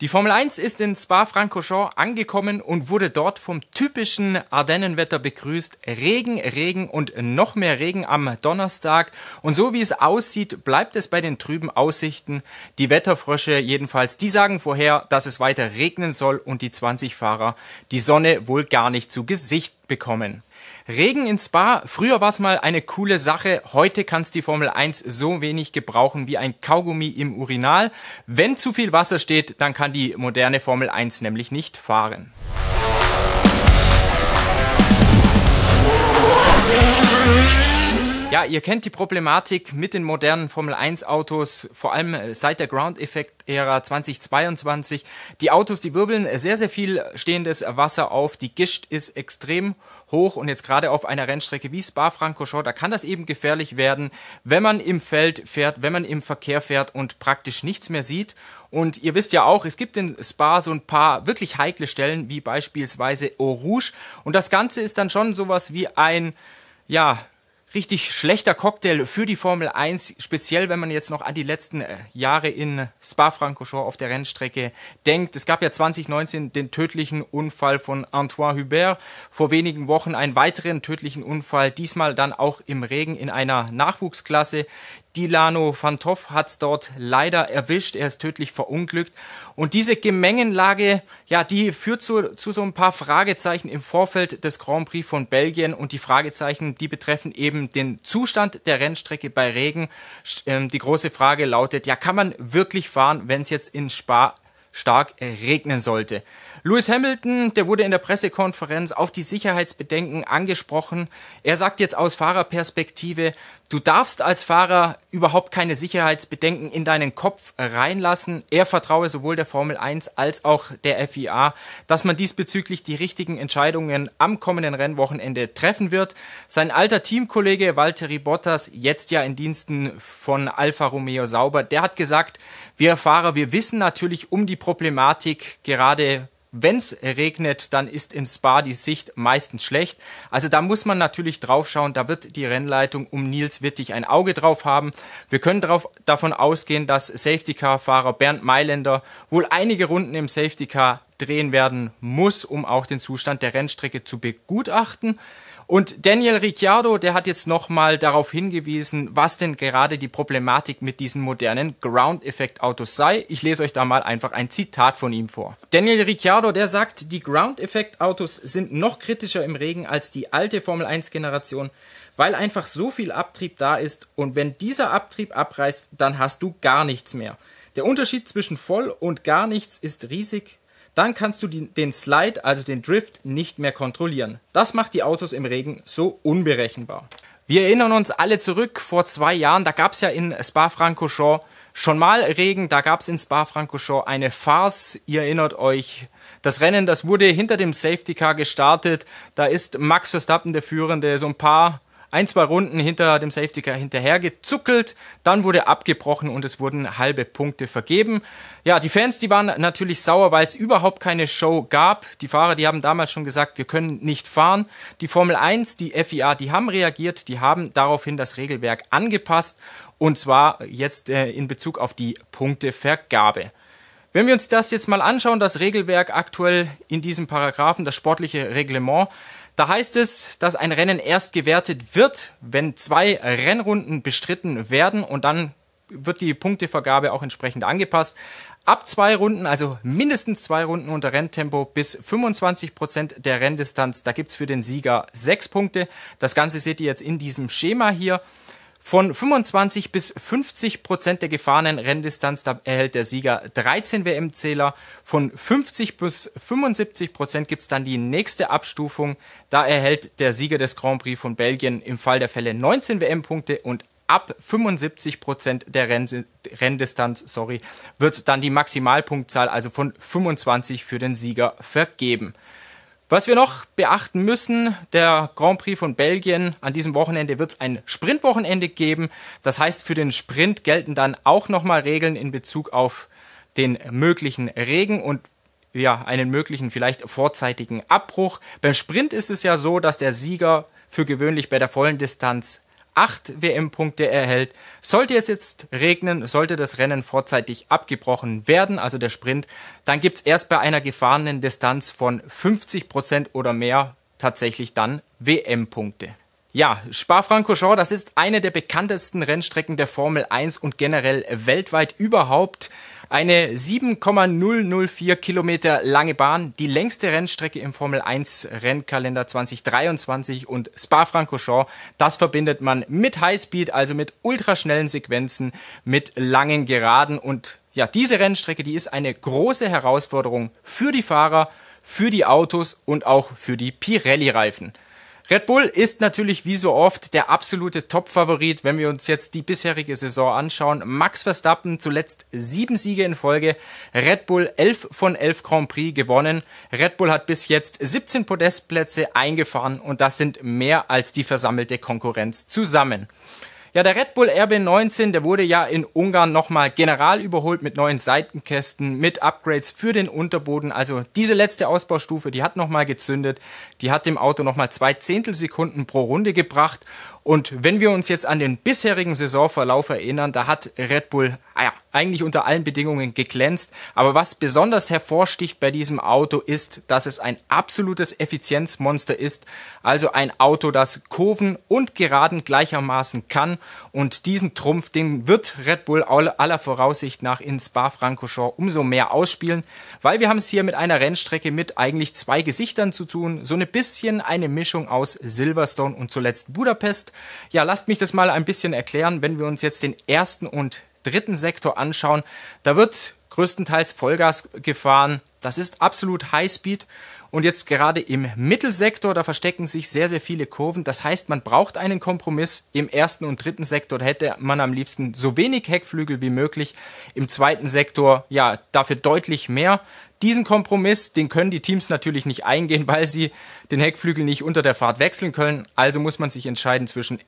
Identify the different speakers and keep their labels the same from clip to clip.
Speaker 1: Die Formel 1 ist in Spa-Francorchamps angekommen und wurde dort vom typischen Ardennenwetter begrüßt. Regen, Regen und noch mehr Regen am Donnerstag. Und so wie es aussieht, bleibt es bei den trüben Aussichten. Die Wetterfrösche jedenfalls, die sagen vorher, dass es weiter regnen soll und die 20 Fahrer die Sonne wohl gar nicht zu Gesicht bekommen. Regen in Spa, früher war es mal eine coole Sache, heute kann es die Formel 1 so wenig gebrauchen wie ein Kaugummi im Urinal. Wenn zu viel Wasser steht, dann kann die moderne Formel 1 nämlich nicht fahren. Ja, ihr kennt die Problematik mit den modernen Formel 1 Autos, vor allem seit der Ground Effect Ära 2022. Die Autos, die wirbeln sehr, sehr viel stehendes Wasser auf. Die Gischt ist extrem hoch und jetzt gerade auf einer Rennstrecke wie Spa-Francorchamps, da kann das eben gefährlich werden, wenn man im Feld fährt, wenn man im Verkehr fährt und praktisch nichts mehr sieht. Und ihr wisst ja auch, es gibt in Spa so ein paar wirklich heikle Stellen, wie beispielsweise Eau Rouge. Und das Ganze ist dann schon sowas wie ein, ja, richtig schlechter Cocktail für die Formel 1, speziell wenn man jetzt noch an die letzten äh, Jahre in Spa-Francorchamps auf der Rennstrecke denkt. Es gab ja 2019 den tödlichen Unfall von Antoine Hubert, vor wenigen Wochen einen weiteren tödlichen Unfall, diesmal dann auch im Regen in einer Nachwuchsklasse. Dilano Fantoff hat's dort leider erwischt. Er ist tödlich verunglückt. Und diese Gemengenlage, ja, die führt zu, zu so ein paar Fragezeichen im Vorfeld des Grand Prix von Belgien. Und die Fragezeichen, die betreffen eben den Zustand der Rennstrecke bei Regen. Ähm, die große Frage lautet, ja, kann man wirklich fahren, wenn es jetzt in Spa stark regnen sollte? Lewis Hamilton, der wurde in der Pressekonferenz auf die Sicherheitsbedenken angesprochen. Er sagt jetzt aus Fahrerperspektive, du darfst als Fahrer überhaupt keine Sicherheitsbedenken in deinen Kopf reinlassen. Er vertraue sowohl der Formel 1 als auch der FIA, dass man diesbezüglich die richtigen Entscheidungen am kommenden Rennwochenende treffen wird. Sein alter Teamkollege Valtteri Bottas, jetzt ja in Diensten von Alfa Romeo Sauber, der hat gesagt, wir Fahrer, wir wissen natürlich um die Problematik gerade wenn es regnet, dann ist in Spa die Sicht meistens schlecht. Also da muss man natürlich drauf schauen. Da wird die Rennleitung um Nils Wittig ein Auge drauf haben. Wir können drauf, davon ausgehen, dass Safety Car Fahrer Bernd Mailänder wohl einige Runden im Safety Car drehen werden muss, um auch den Zustand der Rennstrecke zu begutachten. Und Daniel Ricciardo, der hat jetzt nochmal darauf hingewiesen, was denn gerade die Problematik mit diesen modernen Ground-Effekt-Autos sei. Ich lese euch da mal einfach ein Zitat von ihm vor. Daniel Ricciardo, der sagt, die Ground-Effekt-Autos sind noch kritischer im Regen als die alte Formel 1-Generation, weil einfach so viel Abtrieb da ist und wenn dieser Abtrieb abreißt, dann hast du gar nichts mehr. Der Unterschied zwischen voll und gar nichts ist riesig dann kannst du den Slide, also den Drift, nicht mehr kontrollieren. Das macht die Autos im Regen so unberechenbar. Wir erinnern uns alle zurück, vor zwei Jahren, da gab es ja in Spa-Francorchamps schon mal Regen, da gab es in Spa-Francorchamps eine Farce, ihr erinnert euch, das Rennen, das wurde hinter dem Safety Car gestartet, da ist Max Verstappen, der Führende, so ein paar ein, zwei Runden hinter dem Safety Car hinterher gezuckelt, dann wurde abgebrochen und es wurden halbe Punkte vergeben. Ja, die Fans, die waren natürlich sauer, weil es überhaupt keine Show gab. Die Fahrer, die haben damals schon gesagt, wir können nicht fahren. Die Formel 1, die FIA, die haben reagiert, die haben daraufhin das Regelwerk angepasst und zwar jetzt äh, in Bezug auf die Punktevergabe. Wenn wir uns das jetzt mal anschauen, das Regelwerk aktuell in diesem Paragraphen, das sportliche Reglement, da heißt es, dass ein Rennen erst gewertet wird, wenn zwei Rennrunden bestritten werden und dann wird die Punktevergabe auch entsprechend angepasst. Ab zwei Runden, also mindestens zwei Runden unter Renntempo bis 25 Prozent der Renndistanz, da gibt's für den Sieger sechs Punkte. Das Ganze seht ihr jetzt in diesem Schema hier. Von 25 bis 50 Prozent der gefahrenen Renndistanz da erhält der Sieger 13 WM-Zähler. Von 50 bis 75 Prozent gibt's dann die nächste Abstufung. Da erhält der Sieger des Grand Prix von Belgien im Fall der Fälle 19 WM-Punkte und ab 75 Prozent der Renn Renndistanz sorry, wird dann die Maximalpunktzahl, also von 25 für den Sieger, vergeben. Was wir noch beachten müssen, der Grand Prix von Belgien, an diesem Wochenende wird es ein Sprintwochenende geben. Das heißt, für den Sprint gelten dann auch nochmal Regeln in Bezug auf den möglichen Regen und ja, einen möglichen vielleicht vorzeitigen Abbruch. Beim Sprint ist es ja so, dass der Sieger für gewöhnlich bei der vollen Distanz acht WM-Punkte erhält. Sollte es jetzt regnen, sollte das Rennen vorzeitig abgebrochen werden, also der Sprint, dann gibt's erst bei einer gefahrenen Distanz von 50 Prozent oder mehr tatsächlich dann WM-Punkte. Ja, Spa-Francorchamps, das ist eine der bekanntesten Rennstrecken der Formel 1 und generell weltweit überhaupt. Eine 7,004 Kilometer lange Bahn, die längste Rennstrecke im Formel 1 Rennkalender 2023 und Spa-Francorchamps, das verbindet man mit Highspeed, also mit ultraschnellen Sequenzen, mit langen Geraden und ja, diese Rennstrecke, die ist eine große Herausforderung für die Fahrer, für die Autos und auch für die Pirelli-Reifen. Red Bull ist natürlich wie so oft der absolute Top-Favorit, wenn wir uns jetzt die bisherige Saison anschauen. Max Verstappen zuletzt sieben Siege in Folge, Red Bull elf von elf Grand Prix gewonnen. Red Bull hat bis jetzt 17 Podestplätze eingefahren und das sind mehr als die versammelte Konkurrenz zusammen. Ja, der Red Bull RB19, der wurde ja in Ungarn nochmal general überholt mit neuen Seitenkästen, mit Upgrades für den Unterboden. Also diese letzte Ausbaustufe, die hat nochmal gezündet. Die hat dem Auto nochmal zwei Zehntelsekunden pro Runde gebracht. Und wenn wir uns jetzt an den bisherigen Saisonverlauf erinnern, da hat Red Bull ah ja, eigentlich unter allen Bedingungen geglänzt. Aber was besonders hervorsticht bei diesem Auto ist, dass es ein absolutes Effizienzmonster ist. Also ein Auto, das Kurven und Geraden gleichermaßen kann. Und diesen Trumpf, den wird Red Bull aller Voraussicht nach in Spa-Francorchamps umso mehr ausspielen, weil wir haben es hier mit einer Rennstrecke mit eigentlich zwei Gesichtern zu tun. So eine bisschen eine Mischung aus Silverstone und zuletzt Budapest. Ja, lasst mich das mal ein bisschen erklären, wenn wir uns jetzt den ersten und dritten Sektor anschauen, da wird größtenteils Vollgas gefahren. Das ist absolut Highspeed. Und jetzt gerade im Mittelsektor, da verstecken sich sehr, sehr viele Kurven. Das heißt, man braucht einen Kompromiss. Im ersten und dritten Sektor hätte man am liebsten so wenig Heckflügel wie möglich. Im zweiten Sektor, ja, dafür deutlich mehr. Diesen Kompromiss, den können die Teams natürlich nicht eingehen, weil sie den Heckflügel nicht unter der Fahrt wechseln können. Also muss man sich entscheiden zwischen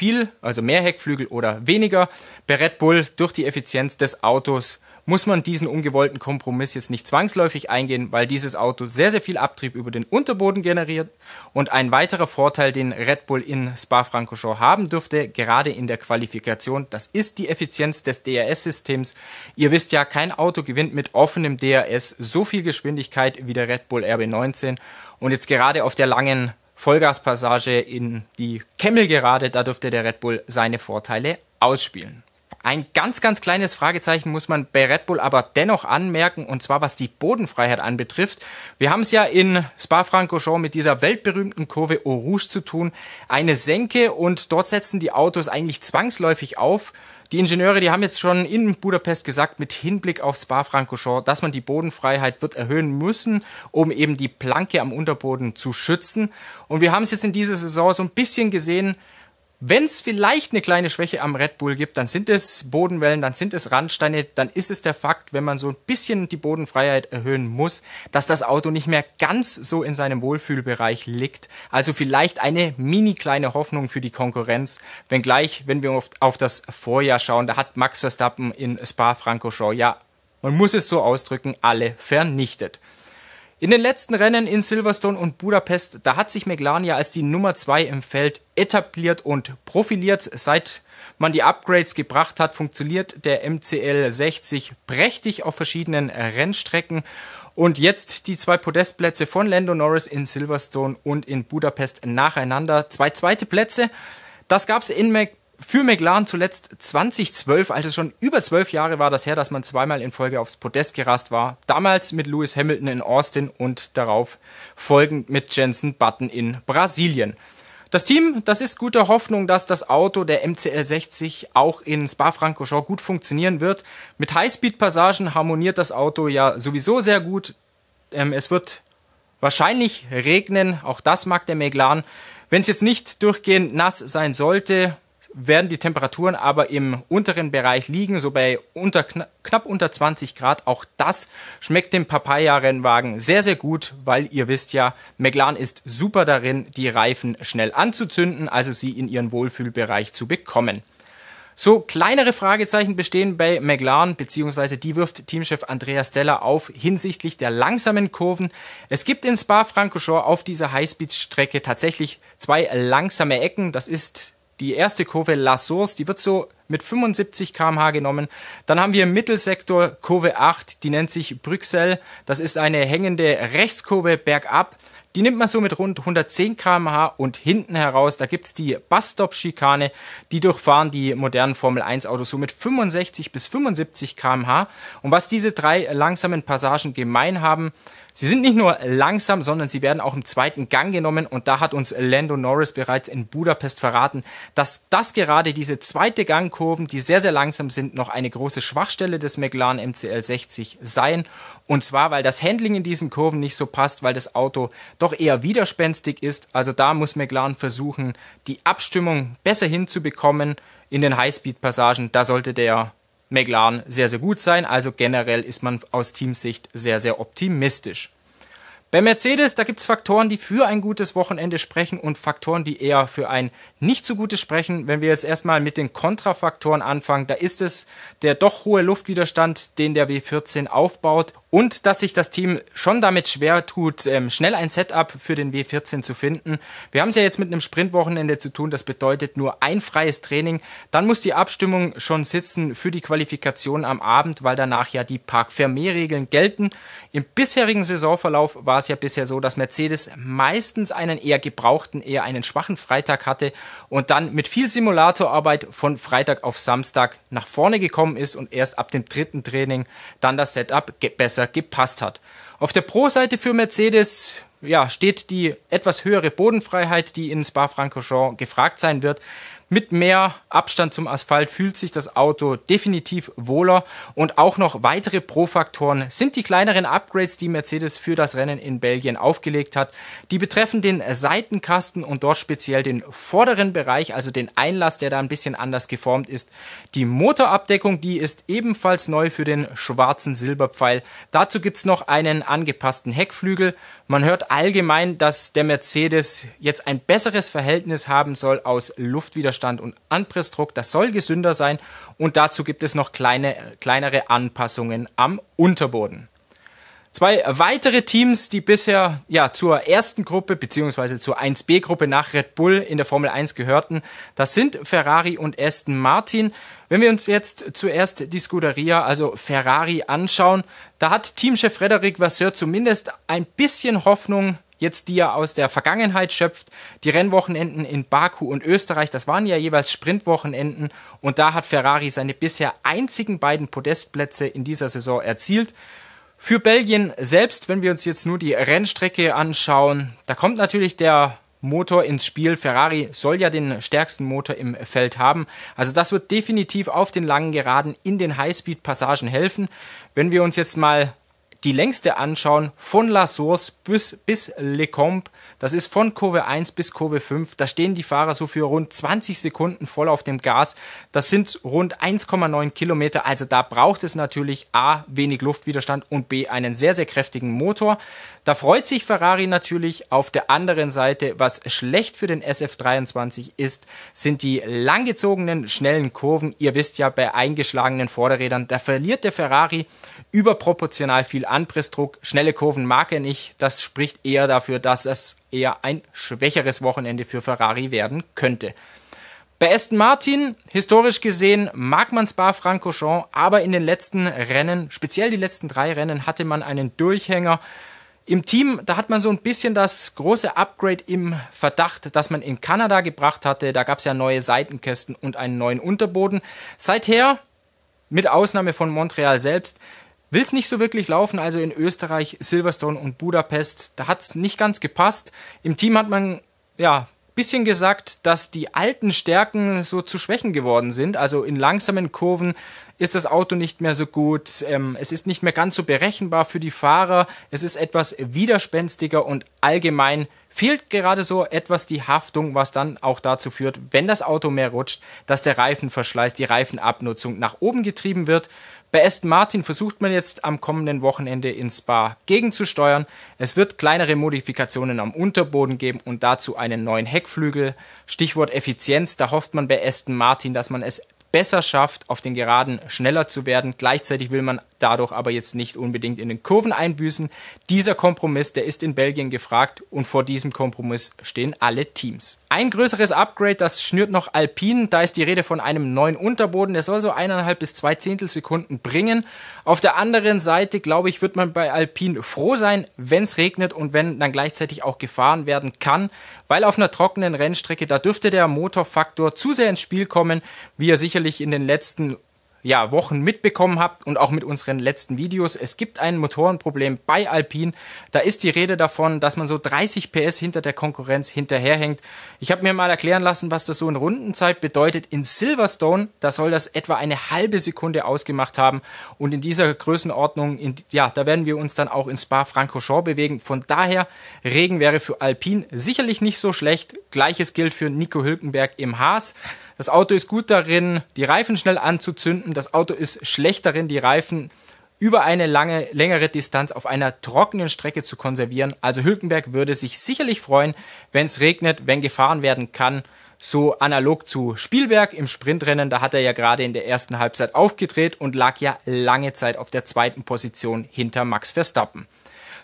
Speaker 1: viel, also mehr Heckflügel oder weniger. Bei Red Bull durch die Effizienz des Autos muss man diesen ungewollten Kompromiss jetzt nicht zwangsläufig eingehen, weil dieses Auto sehr, sehr viel Abtrieb über den Unterboden generiert. Und ein weiterer Vorteil, den Red Bull in Spa-Francorchamps haben dürfte, gerade in der Qualifikation, das ist die Effizienz des DRS-Systems. Ihr wisst ja, kein Auto gewinnt mit offenem DRS so viel Geschwindigkeit wie der Red Bull RB19. Und jetzt gerade auf der langen Vollgaspassage in die Kemmelgerade, da dürfte der Red Bull seine Vorteile ausspielen. Ein ganz, ganz kleines Fragezeichen muss man bei Red Bull aber dennoch anmerken, und zwar was die Bodenfreiheit anbetrifft. Wir haben es ja in Spa-Francorchamps mit dieser weltberühmten Kurve Eau Rouge zu tun. Eine Senke und dort setzen die Autos eigentlich zwangsläufig auf die Ingenieure, die haben jetzt schon in Budapest gesagt, mit Hinblick auf Spa-Francorchamps, dass man die Bodenfreiheit wird erhöhen müssen, um eben die Planke am Unterboden zu schützen. Und wir haben es jetzt in dieser Saison so ein bisschen gesehen, wenn es vielleicht eine kleine Schwäche am Red Bull gibt, dann sind es Bodenwellen, dann sind es Randsteine, dann ist es der Fakt, wenn man so ein bisschen die Bodenfreiheit erhöhen muss, dass das Auto nicht mehr ganz so in seinem Wohlfühlbereich liegt. Also vielleicht eine mini kleine Hoffnung für die Konkurrenz, wenngleich, wenn wir auf das Vorjahr schauen, da hat Max Verstappen in Spa-Francorchamps ja, man muss es so ausdrücken, alle vernichtet. In den letzten Rennen in Silverstone und Budapest, da hat sich McLaren ja als die Nummer zwei im Feld etabliert und profiliert. Seit man die Upgrades gebracht hat, funktioniert der MCL 60 prächtig auf verschiedenen Rennstrecken. Und jetzt die zwei Podestplätze von Lando Norris in Silverstone und in Budapest nacheinander. Zwei zweite Plätze. Das gab es in für McLaren zuletzt 2012, also schon über zwölf Jahre war das her, dass man zweimal in Folge aufs Podest gerast war. Damals mit Lewis Hamilton in Austin und darauf folgend mit Jensen Button in Brasilien. Das Team, das ist guter Hoffnung, dass das Auto der MCL 60 auch in Spa-Francorchamps gut funktionieren wird. Mit Highspeed-Passagen harmoniert das Auto ja sowieso sehr gut. Ähm, es wird wahrscheinlich regnen, auch das mag der McLaren. Wenn es jetzt nicht durchgehend nass sein sollte, werden die Temperaturen aber im unteren Bereich liegen, so bei unter, knapp unter 20 Grad. Auch das schmeckt dem Papaya-Rennwagen sehr, sehr gut, weil ihr wisst ja, McLaren ist super darin, die Reifen schnell anzuzünden, also sie in ihren Wohlfühlbereich zu bekommen. So kleinere Fragezeichen bestehen bei McLaren, beziehungsweise die wirft Teamchef Andreas Stella auf hinsichtlich der langsamen Kurven. Es gibt in Spa-Francorchamps auf dieser Highspeed-Strecke tatsächlich zwei langsame Ecken. Das ist Die erste Kurve La Source, die wird so mit 75 km/h genommen. Dann haben wir im Mittelsektor Kurve 8, die nennt sich Brüxelles. Das ist eine hängende Rechtskurve bergab. Die nimmt man so mit rund 110 km/h und hinten heraus, da gibt's die Busstop-Schikane, die durchfahren die modernen Formel 1 Autos so mit 65 bis 75 km/h. Und was diese drei langsamen Passagen gemein haben, Sie sind nicht nur langsam, sondern sie werden auch im zweiten Gang genommen und da hat uns Lando Norris bereits in Budapest verraten, dass das gerade diese zweite Gangkurven, die sehr, sehr langsam sind, noch eine große Schwachstelle des McLaren MCL 60 seien. Und zwar, weil das Handling in diesen Kurven nicht so passt, weil das Auto doch eher widerspenstig ist. Also da muss McLaren versuchen, die Abstimmung besser hinzubekommen in den Highspeed-Passagen. Da sollte der McLaren sehr, sehr gut sein. Also generell ist man aus Teamsicht sehr, sehr optimistisch. Bei Mercedes, da gibt's Faktoren, die für ein gutes Wochenende sprechen und Faktoren, die eher für ein nicht so gutes sprechen. Wenn wir jetzt erstmal mit den Kontrafaktoren anfangen, da ist es der doch hohe Luftwiderstand, den der W14 aufbaut und dass sich das Team schon damit schwer tut, ähm, schnell ein Setup für den W14 zu finden. Wir haben es ja jetzt mit einem Sprintwochenende zu tun, das bedeutet nur ein freies Training. Dann muss die Abstimmung schon sitzen für die Qualifikation am Abend, weil danach ja die Park Fermé-Regeln gelten. Im bisherigen Saisonverlauf war es ja bisher so, dass Mercedes meistens einen eher gebrauchten, eher einen schwachen Freitag hatte und dann mit viel Simulatorarbeit von Freitag auf Samstag nach vorne gekommen ist und erst ab dem dritten Training dann das Setup besser besser gepasst hat. Auf der Pro-Seite für Mercedes ja, steht die etwas höhere Bodenfreiheit, die in Spa-Francorchamps gefragt sein wird. Mit mehr Abstand zum Asphalt fühlt sich das Auto definitiv wohler und auch noch weitere Pro-Faktoren sind die kleineren Upgrades, die Mercedes für das Rennen in Belgien aufgelegt hat. Die betreffen den Seitenkasten und dort speziell den vorderen Bereich, also den Einlass, der da ein bisschen anders geformt ist. Die Motorabdeckung, die ist ebenfalls neu für den schwarzen Silberpfeil. Dazu gibt's noch einen angepassten Heckflügel. Man hört allgemein, dass der Mercedes jetzt ein besseres Verhältnis haben soll aus Luftwiderstand Widerstand und Anpressdruck, das soll gesünder sein und dazu gibt es noch kleine, kleinere Anpassungen am Unterboden. Zwei weitere Teams, die bisher ja zur ersten Gruppe beziehungsweise zur 1B-Gruppe nach Red Bull in der Formel 1 gehörten, das sind Ferrari und Aston Martin. Wenn wir uns jetzt zuerst die Scuderia, also Ferrari, anschauen, da hat Teamchef Frederic Vasseur zumindest ein bisschen Hoffnung jetzt die er aus der Vergangenheit schöpft. Die Rennwochenenden in Baku und Österreich, das waren ja jeweils Sprintwochenenden und da hat Ferrari seine bisher einzigen beiden Podestplätze in dieser Saison erzielt. Für Belgien selbst, wenn wir uns jetzt nur die Rennstrecke anschauen, da kommt natürlich der Motor ins Spiel. Ferrari soll ja den stärksten Motor im Feld haben. Also das wird definitiv auf den langen Geraden in den Highspeed-Passagen helfen. Wenn wir uns jetzt mal die längste anschauen, von La Source bis, bis Le Combe, das ist von Kurve 1 bis Kurve 5, da stehen die Fahrer so für rund 20 Sekunden voll auf dem Gas. Das sind rund 1,9 Kilometer, also da braucht es natürlich A, wenig Luftwiderstand und B, einen sehr, sehr kräftigen Motor. Da freut sich Ferrari natürlich. Auf der anderen Seite, was schlecht für den SF23 ist, sind die langgezogenen, schnellen Kurven. Ihr wisst ja, bei eingeschlagenen Vorderrädern, da verliert der Ferrari überproportional viel Anpressdruck. Schnelle Kurven mag er nicht. Das spricht eher dafür, dass es eher ein schwächeres Wochenende für Ferrari werden könnte. Bei Aston Martin, historisch gesehen, mag man Spa-Francorchamps, aber in den letzten Rennen, speziell die letzten drei Rennen, hatte man einen Durchhänger. Im Team, da hat man so ein bisschen das große Upgrade im Verdacht, das man in Kanada gebracht hatte. Da gab es ja neue Seitenkästen und einen neuen Unterboden. Seither, mit Ausnahme von Montreal selbst, will es nicht so wirklich laufen. Also in Österreich, Silverstone und Budapest, da hat es nicht ganz gepasst. Im Team hat man ja bisschen gesagt, dass die alten Stärken so zu Schwächen geworden sind. Also in langsamen Kurven ist das Auto nicht mehr so gut. Ähm, es ist nicht mehr ganz so berechenbar für die Fahrer. Es ist etwas widerspenstiger und allgemein fehlt gerade so etwas die Haftung, was dann auch dazu führt, wenn das Auto mehr rutscht, dass der Reifenverschleiß, die Reifenabnutzung nach oben getrieben wird. Bei Aston Martin versucht man jetzt am kommenden Wochenende in Spa gegenzusteuern. Es wird kleinere Modifikationen am Unterboden geben und dazu einen neuen Heckflügel. Stichwort Effizienz, da hofft man bei Aston Martin, dass man es besser schafft, auf den Geraden schneller zu werden. Gleichzeitig will man dadurch aber jetzt nicht unbedingt in den Kurven einbüßen. Dieser Kompromiss, der ist in Belgien gefragt und vor diesem Kompromiss stehen alle Teams. Ein größeres Upgrade, das schnürt noch Alpine. Da ist die Rede von einem neuen Unterboden. Der soll so eineinhalb bis zwei Zehntelsekunden bringen. Auf der anderen Seite, glaube ich, wird man bei Alpine froh sein, wenn es regnet und wenn dann gleichzeitig auch gefahren werden kann, weil auf einer trockenen Rennstrecke, da dürfte der Motorfaktor zu sehr ins Spiel kommen, wie er sicherlich in den letzten ja, Wochen mitbekommen habt und auch mit unseren letzten Videos. Es gibt ein Motorenproblem bei Alpine. Da ist die Rede davon, dass man so 30 PS hinter der Konkurrenz hinterherhängt. Ich habe mir mal erklären lassen, was das so in Rundenzeit bedeutet. In Silverstone, da soll das etwa eine halbe Sekunde ausgemacht haben. Und in dieser Größenordnung, in, ja, da werden wir uns dann auch in Spa-Francorchamps bewegen. Von daher, Regen wäre für Alpine sicherlich nicht so schlecht. Gleiches gilt für Nico Hülkenberg im Haas. Das Auto ist gut darin, die Reifen schnell anzuzünden. Das Auto ist schlecht darin, die Reifen über eine lange, längere Distanz auf einer trockenen Strecke zu konservieren. Also Hülkenberg würde sich sicherlich freuen, wenn es regnet, wenn gefahren werden kann. So analog zu Spielberg im Sprintrennen, da hat er ja gerade in der ersten Halbzeit aufgedreht und lag ja lange Zeit auf der zweiten Position hinter Max Verstappen.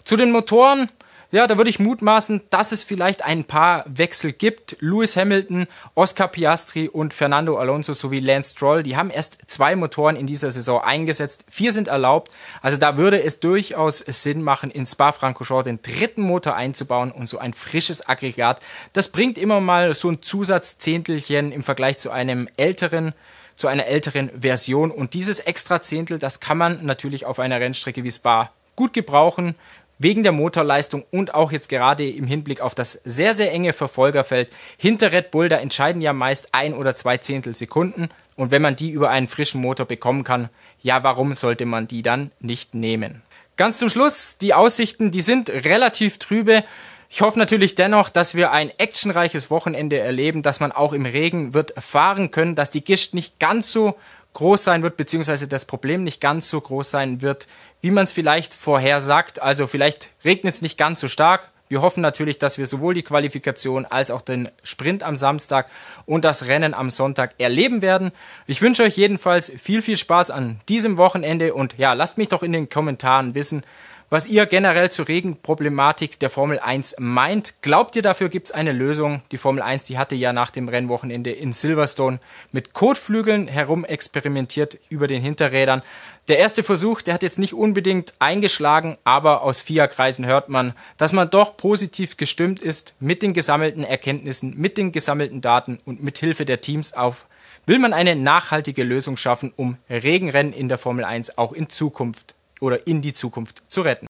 Speaker 1: Zu den Motoren, ja, da würde ich mutmaßen, dass es vielleicht ein paar Wechsel gibt. Lewis Hamilton, Oscar Piastri und Fernando Alonso sowie Lance Stroll, die haben erst zwei Motoren in dieser Saison eingesetzt. Vier sind erlaubt. Also da würde es durchaus Sinn machen, in Spa-Francorchamps den dritten Motor einzubauen und so ein frisches Aggregat. Das bringt immer mal so ein Zusatzzehntelchen im Vergleich zu einem älteren zu einer älteren Version und dieses extra Zehntel, das kann man natürlich auf einer Rennstrecke wie Spa gut gebrauchen wegen der Motorleistung und auch jetzt gerade im Hinblick auf das sehr, sehr enge Verfolgerfeld hinter Red Bull, da entscheiden ja meist ein oder zwei Zehntelsekunden. Und wenn man die über einen frischen Motor bekommen kann, ja, warum sollte man die dann nicht nehmen? Ganz zum Schluss, die Aussichten, die sind relativ trübe. Ich hoffe natürlich dennoch, dass wir ein actionreiches Wochenende erleben, dass man auch im Regen wird fahren können, dass die Gischt nicht ganz so groß sein wird, beziehungsweise das Problem nicht ganz so groß sein wird, wie man es vielleicht vorhersagt. Also vielleicht regnet es nicht ganz so stark. Wir hoffen natürlich, dass wir sowohl die Qualifikation als auch den Sprint am Samstag und das Rennen am Sonntag erleben werden. Ich wünsche euch jedenfalls viel, viel Spaß an diesem Wochenende und ja, lasst mich doch in den Kommentaren wissen, was ihr generell zur Regenproblematik der Formel 1 meint. Glaubt ihr, dafür gibt es eine Lösung? Die Formel 1, die hatte ja nach dem Rennwochenende in Silverstone mit Kotflügeln herumexperimentiert über den Hinterrädern. Der erste Versuch, der hat jetzt nicht unbedingt eingeschlagen, aber aus FIA-Kreisen hört man, dass man doch positiv gestimmt ist mit den gesammelten Erkenntnissen, mit den gesammelten Daten und mit Hilfe der Teams auf will man eine nachhaltige Lösung schaffen, um Regenrennen in der Formel 1 auch in Zukunft oder in die Zukunft zu retten.